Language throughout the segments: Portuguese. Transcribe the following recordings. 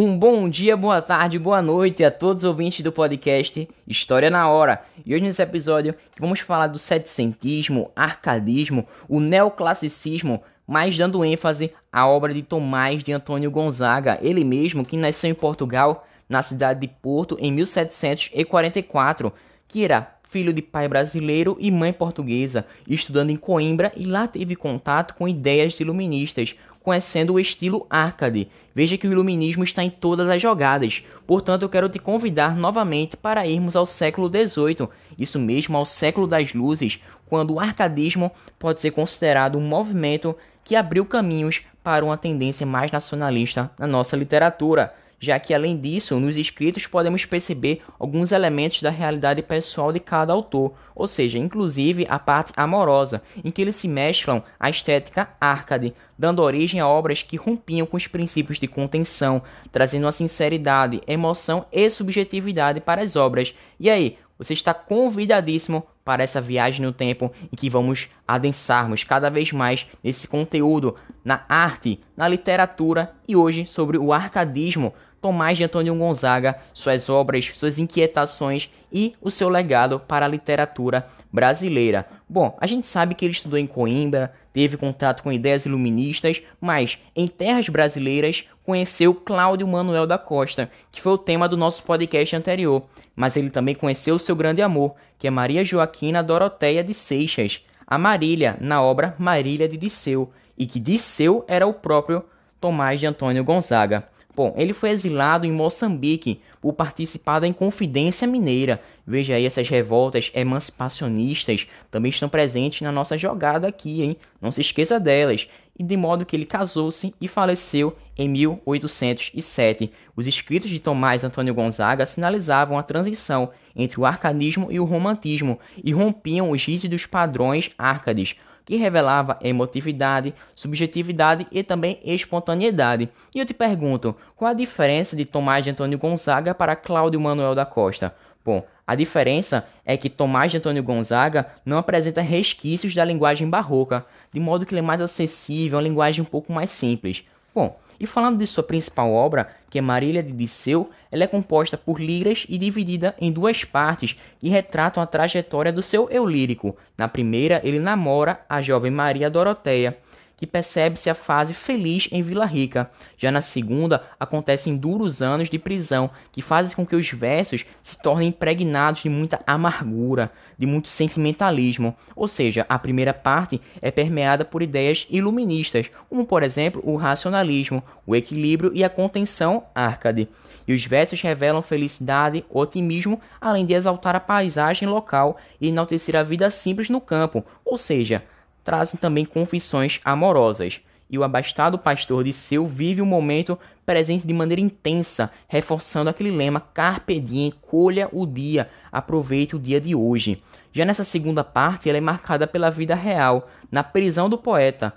Um bom dia, boa tarde, boa noite a todos os ouvintes do podcast História na Hora. E hoje nesse episódio vamos falar do setecentismo, arcadismo, o neoclassicismo, mas dando ênfase à obra de Tomás de Antônio Gonzaga, ele mesmo que nasceu em Portugal, na cidade de Porto, em 1744, que era filho de pai brasileiro e mãe portuguesa, estudando em Coimbra e lá teve contato com ideias iluministas, conhecendo o estilo arcade. Veja que o iluminismo está em todas as jogadas. Portanto, eu quero te convidar novamente para irmos ao século XVIII, isso mesmo ao século das luzes, quando o arcadismo pode ser considerado um movimento que abriu caminhos para uma tendência mais nacionalista na nossa literatura já que além disso, nos escritos podemos perceber alguns elementos da realidade pessoal de cada autor, ou seja, inclusive a parte amorosa, em que eles se mesclam a estética arcade, dando origem a obras que rompiam com os princípios de contenção, trazendo a sinceridade, emoção e subjetividade para as obras. E aí, você está convidadíssimo para essa viagem no tempo em que vamos adensarmos cada vez mais nesse conteúdo na arte, na literatura e hoje sobre o arcadismo Tomás de Antônio Gonzaga, suas obras, suas inquietações e o seu legado para a literatura brasileira. Bom, a gente sabe que ele estudou em Coimbra, teve contato com ideias iluministas, mas em terras brasileiras conheceu Cláudio Manuel da Costa, que foi o tema do nosso podcast anterior. Mas ele também conheceu o seu grande amor, que é Maria Joaquina Doroteia de Seixas, a Marília, na obra Marília de Disseu, e que Disseu era o próprio Tomás de Antônio Gonzaga. Bom, ele foi exilado em Moçambique por participar da Inconfidência Mineira. Veja aí, essas revoltas emancipacionistas também estão presentes na nossa jogada aqui, hein? Não se esqueça delas. E de modo que ele casou-se e faleceu em 1807. Os escritos de Tomás Antônio Gonzaga sinalizavam a transição entre o arcadismo e o romantismo e rompiam os rígidos padrões arcades, que revelava emotividade, subjetividade e também espontaneidade. E eu te pergunto, qual a diferença de Tomás de Antônio Gonzaga para Cláudio Manuel da Costa? Bom, a diferença é que Tomás de Antônio Gonzaga não apresenta resquícios da linguagem barroca, de modo que ele é mais acessível, uma linguagem um pouco mais simples. Bom, e falando de sua principal obra, que é Marília de Disseu, ela é composta por liras e dividida em duas partes que retratam a trajetória do seu eu lírico. Na primeira, ele namora a jovem Maria Doroteia, que percebe-se a fase feliz em Vila Rica. Já na segunda, acontecem duros anos de prisão, que fazem com que os versos se tornem impregnados de muita amargura, de muito sentimentalismo. Ou seja, a primeira parte é permeada por ideias iluministas, como por exemplo o racionalismo, o equilíbrio e a contenção arcade. E os versos revelam felicidade, otimismo, além de exaltar a paisagem local e enaltecer a vida simples no campo, ou seja, trazem também confissões amorosas. E o abastado pastor de seu vive o momento presente de maneira intensa, reforçando aquele lema Carpe diem, colha o dia, aproveite o dia de hoje. Já nessa segunda parte, ela é marcada pela vida real, na prisão do poeta,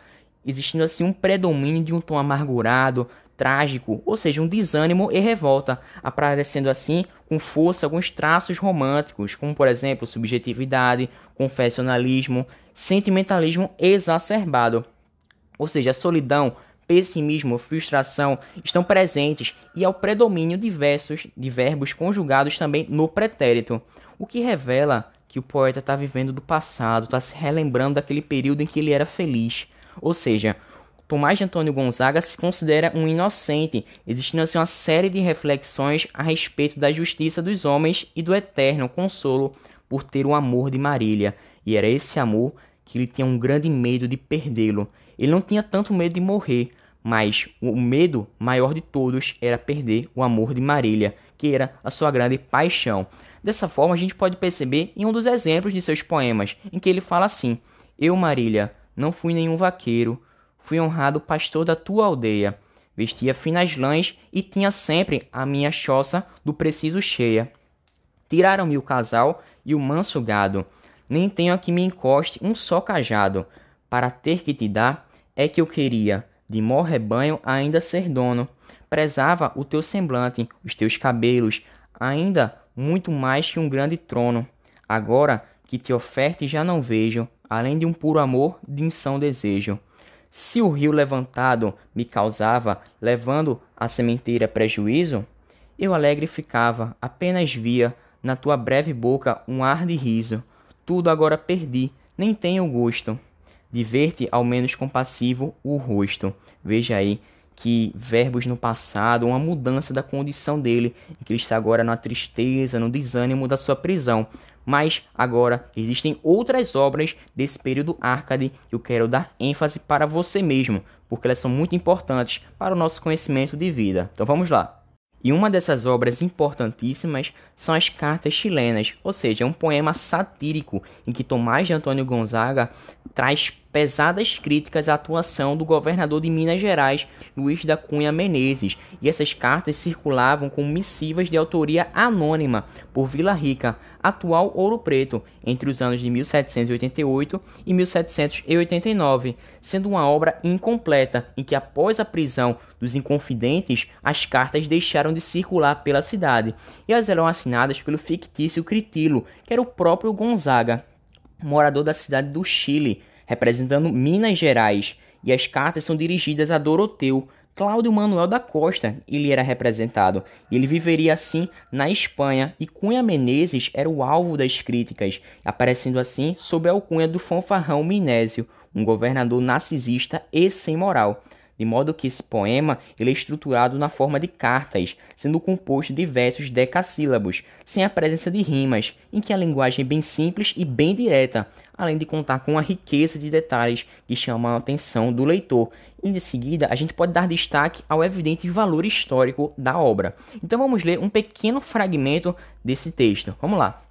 existindo assim um predomínio de um tom amargurado, trágico, ou seja, um desânimo e revolta, aparecendo assim com força alguns traços românticos, como por exemplo subjetividade, confessionalismo, sentimentalismo exacerbado. Ou seja, solidão, pessimismo, frustração estão presentes e ao predomínio diversos de verbos conjugados também no pretérito, o que revela que o poeta está vivendo do passado, está se relembrando daquele período em que ele era feliz. Ou seja, Tomás de Antônio Gonzaga se considera um inocente, existindo assim uma série de reflexões a respeito da justiça dos homens e do eterno consolo por ter o amor de Marília, e era esse amor que ele tinha um grande medo de perdê-lo. Ele não tinha tanto medo de morrer, mas o medo maior de todos era perder o amor de Marília, que era a sua grande paixão. Dessa forma, a gente pode perceber em um dos exemplos de seus poemas, em que ele fala assim: Eu, Marília, não fui nenhum vaqueiro, fui honrado pastor da tua aldeia. Vestia finas lãs e tinha sempre a minha choça do preciso cheia. Tiraram-me o casal e o manso gado. Nem tenho a que me encoste um só cajado. Para ter que te dar, é que eu queria, de mó rebanho, ainda ser dono. Prezava o teu semblante, os teus cabelos, ainda muito mais que um grande trono. Agora que te oferte já não vejo, além de um puro amor, de insão desejo. Se o rio levantado me causava, levando a sementeira prejuízo? Eu alegre ficava, apenas via na tua breve boca um ar de riso. Tudo agora perdi, nem tenho gosto de ver-te ao menos compassivo o rosto. Veja aí que verbos no passado, uma mudança da condição dele, em que ele está agora na tristeza, no desânimo da sua prisão. Mas agora existem outras obras desse período Arcade que eu quero dar ênfase para você mesmo, porque elas são muito importantes para o nosso conhecimento de vida. Então vamos lá. E uma dessas obras importantíssimas são as Cartas Chilenas, ou seja, um poema satírico em que Tomás de Antônio Gonzaga traz pesadas críticas à atuação do governador de Minas Gerais, Luiz da Cunha Menezes, e essas cartas circulavam com missivas de autoria anônima por Vila Rica, atual Ouro Preto, entre os anos de 1788 e 1789, sendo uma obra incompleta em que após a prisão dos inconfidentes, as cartas deixaram de circular pela cidade, e elas eram assinadas pelo fictício Critilo, que era o próprio Gonzaga, morador da cidade do Chile, representando Minas Gerais, e as cartas são dirigidas a Doroteu, Cláudio Manuel da Costa, ele era representado, ele viveria assim na Espanha, e Cunha Menezes era o alvo das críticas, aparecendo assim sob a alcunha do fanfarrão Minésio, um governador narcisista e sem moral de modo que esse poema ele é estruturado na forma de cartas, sendo composto de versos decassílabos, sem a presença de rimas, em que a linguagem é bem simples e bem direta, além de contar com uma riqueza de detalhes que chamam a atenção do leitor. E em seguida, a gente pode dar destaque ao evidente valor histórico da obra. Então vamos ler um pequeno fragmento desse texto. Vamos lá.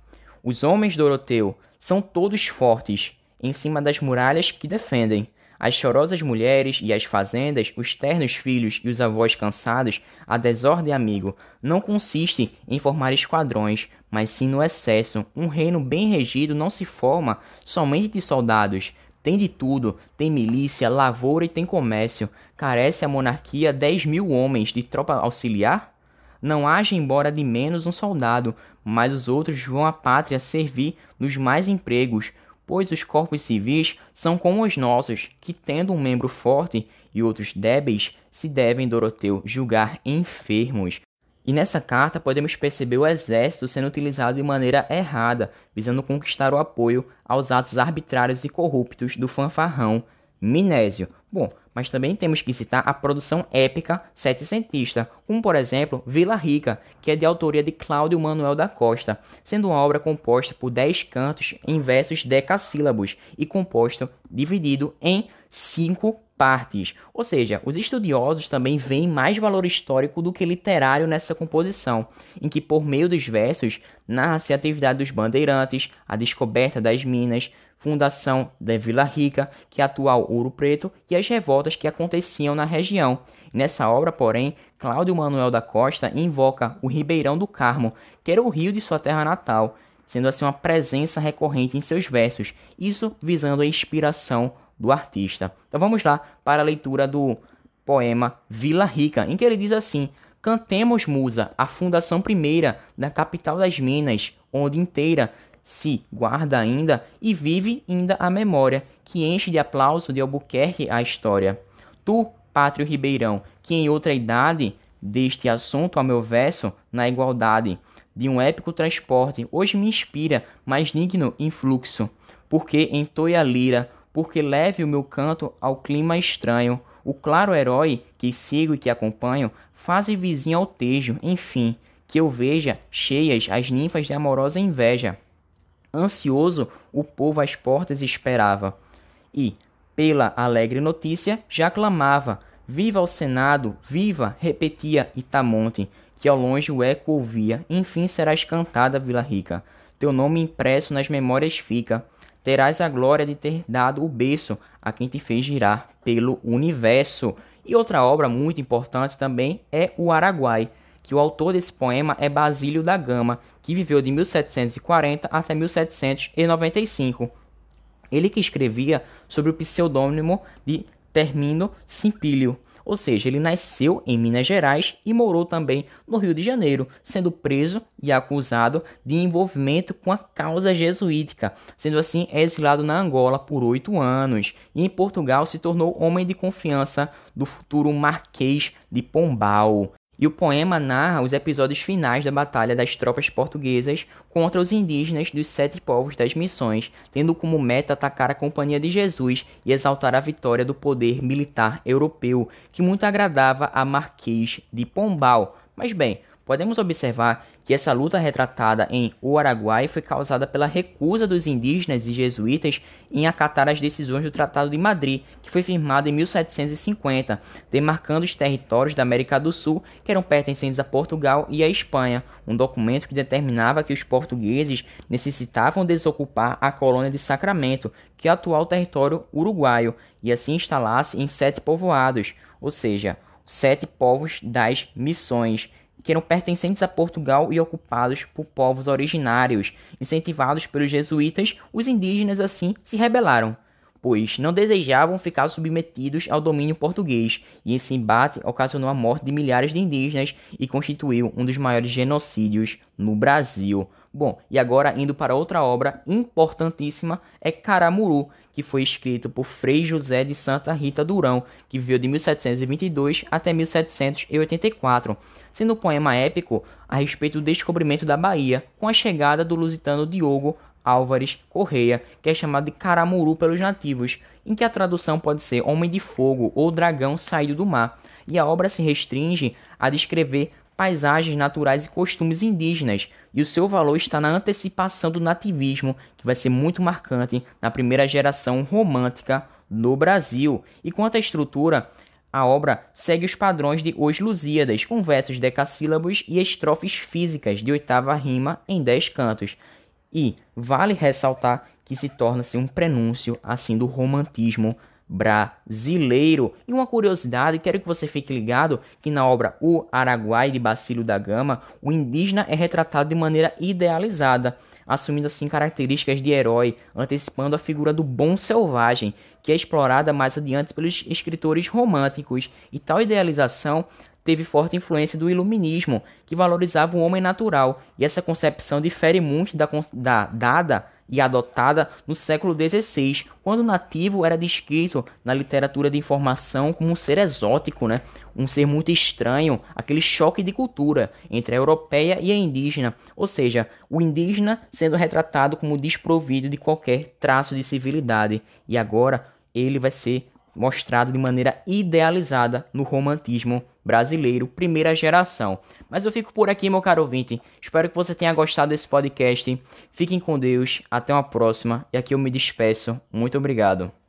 Os homens Doroteu são todos fortes, em cima das muralhas que defendem as chorosas mulheres e as fazendas, os ternos filhos e os avós cansados, a desordem amigo, não consiste em formar esquadrões, mas sim no excesso. Um reino bem regido não se forma somente de soldados. Tem de tudo, tem milícia, lavoura e tem comércio. Carece a monarquia dez mil homens de tropa auxiliar? Não haja embora de menos um soldado, mas os outros vão à pátria servir nos mais empregos pois os corpos civis são como os nossos, que tendo um membro forte e outros débeis, se devem, Doroteu, julgar enfermos. E nessa carta podemos perceber o exército sendo utilizado de maneira errada, visando conquistar o apoio aos atos arbitrários e corruptos do fanfarrão Minésio. Bom, mas também temos que citar a produção épica setecentista, como por exemplo Vila Rica, que é de autoria de Cláudio Manuel da Costa, sendo uma obra composta por dez cantos em versos decassílabos e composto dividido em cinco partes. Ou seja, os estudiosos também veem mais valor histórico do que literário nessa composição, em que por meio dos versos narra-se a atividade dos bandeirantes, a descoberta das minas, fundação da Vila Rica, que é atual Ouro Preto, e as revoltas que aconteciam na região. Nessa obra, porém, Cláudio Manuel da Costa invoca o Ribeirão do Carmo, que era o rio de sua terra natal, sendo assim uma presença recorrente em seus versos, isso visando a inspiração do artista. Então vamos lá para a leitura do poema Vila Rica, em que ele diz assim: Cantemos, musa, a fundação primeira da capital das Minas, onde inteira se guarda ainda e vive ainda a memória, que enche de aplauso de Albuquerque a história. Tu, pátrio Ribeirão, que em outra idade deste assunto ao meu verso, na igualdade de um épico transporte, hoje me inspira mais digno influxo, porque entoie a lira, porque leve o meu canto ao clima estranho, o claro herói que sigo e que acompanho, faze vizinho ao tejo, enfim, que eu veja cheias as ninfas de amorosa inveja. Ansioso, o povo às portas esperava. E, pela alegre notícia, já clamava: Viva o Senado! Viva! repetia Itamonte, que ao longe o eco ouvia. Enfim serás cantada, Vila Rica. Teu nome impresso nas memórias fica. Terás a glória de ter dado o berço a quem te fez girar pelo universo. E outra obra muito importante também é o Araguai, que o autor desse poema é Basílio da Gama, que viveu de 1740 até 1795. Ele que escrevia sobre o pseudônimo de Termino Simpílio, ou seja, ele nasceu em Minas Gerais e morou também no Rio de Janeiro, sendo preso e acusado de envolvimento com a causa jesuítica, sendo assim exilado na Angola por oito anos e em Portugal se tornou homem de confiança do futuro Marquês de Pombal. E o poema narra os episódios finais da batalha das tropas portuguesas contra os indígenas dos sete povos das missões, tendo como meta atacar a Companhia de Jesus e exaltar a vitória do poder militar europeu, que muito agradava a Marquês de Pombal. Mas bem, podemos observar que essa luta retratada em O Araguai foi causada pela recusa dos indígenas e jesuítas em acatar as decisões do Tratado de Madrid, que foi firmado em 1750, demarcando os territórios da América do Sul que eram pertencentes a Portugal e a Espanha, um documento que determinava que os portugueses necessitavam desocupar a colônia de Sacramento, que é o atual território uruguaio, e assim instalar-se em sete povoados, ou seja, sete povos das missões que eram pertencentes a Portugal e ocupados por povos originários. Incentivados pelos jesuítas, os indígenas assim se rebelaram, pois não desejavam ficar submetidos ao domínio português, e esse embate ocasionou a morte de milhares de indígenas e constituiu um dos maiores genocídios no Brasil. Bom, e agora indo para outra obra importantíssima é Caramuru, que foi escrito por Frei José de Santa Rita Durão, que viveu de 1722 até 1784, sendo um poema épico a respeito do descobrimento da Bahia, com a chegada do lusitano Diogo Álvares Correia, que é chamado de Caramuru pelos nativos, em que a tradução pode ser Homem de Fogo ou Dragão Saído do Mar, e a obra se restringe a descrever paisagens naturais e costumes indígenas, e o seu valor está na antecipação do nativismo, que vai ser muito marcante na primeira geração romântica no Brasil. E quanto à estrutura, a obra segue os padrões de Os Lusíadas, com versos decassílabos e estrofes físicas de oitava rima em dez cantos. E vale ressaltar que se torna-se um prenúncio assim do romantismo brasileiro. E uma curiosidade, quero que você fique ligado que na obra O Araguai de Bacilo da Gama, o indígena é retratado de maneira idealizada, assumindo assim características de herói, antecipando a figura do bom selvagem, que é explorada mais adiante pelos escritores românticos. E tal idealização teve forte influência do iluminismo, que valorizava o homem natural, e essa concepção difere muito da, da dada e adotada no século XVI, quando o nativo era descrito na literatura de informação como um ser exótico, né? um ser muito estranho, aquele choque de cultura entre a europeia e a indígena, ou seja, o indígena sendo retratado como desprovido de qualquer traço de civilidade, e agora ele vai ser mostrado de maneira idealizada no romantismo brasileiro, primeira geração. Mas eu fico por aqui, meu caro ouvinte. Espero que você tenha gostado desse podcast. Fiquem com Deus. Até uma próxima. E aqui eu me despeço. Muito obrigado.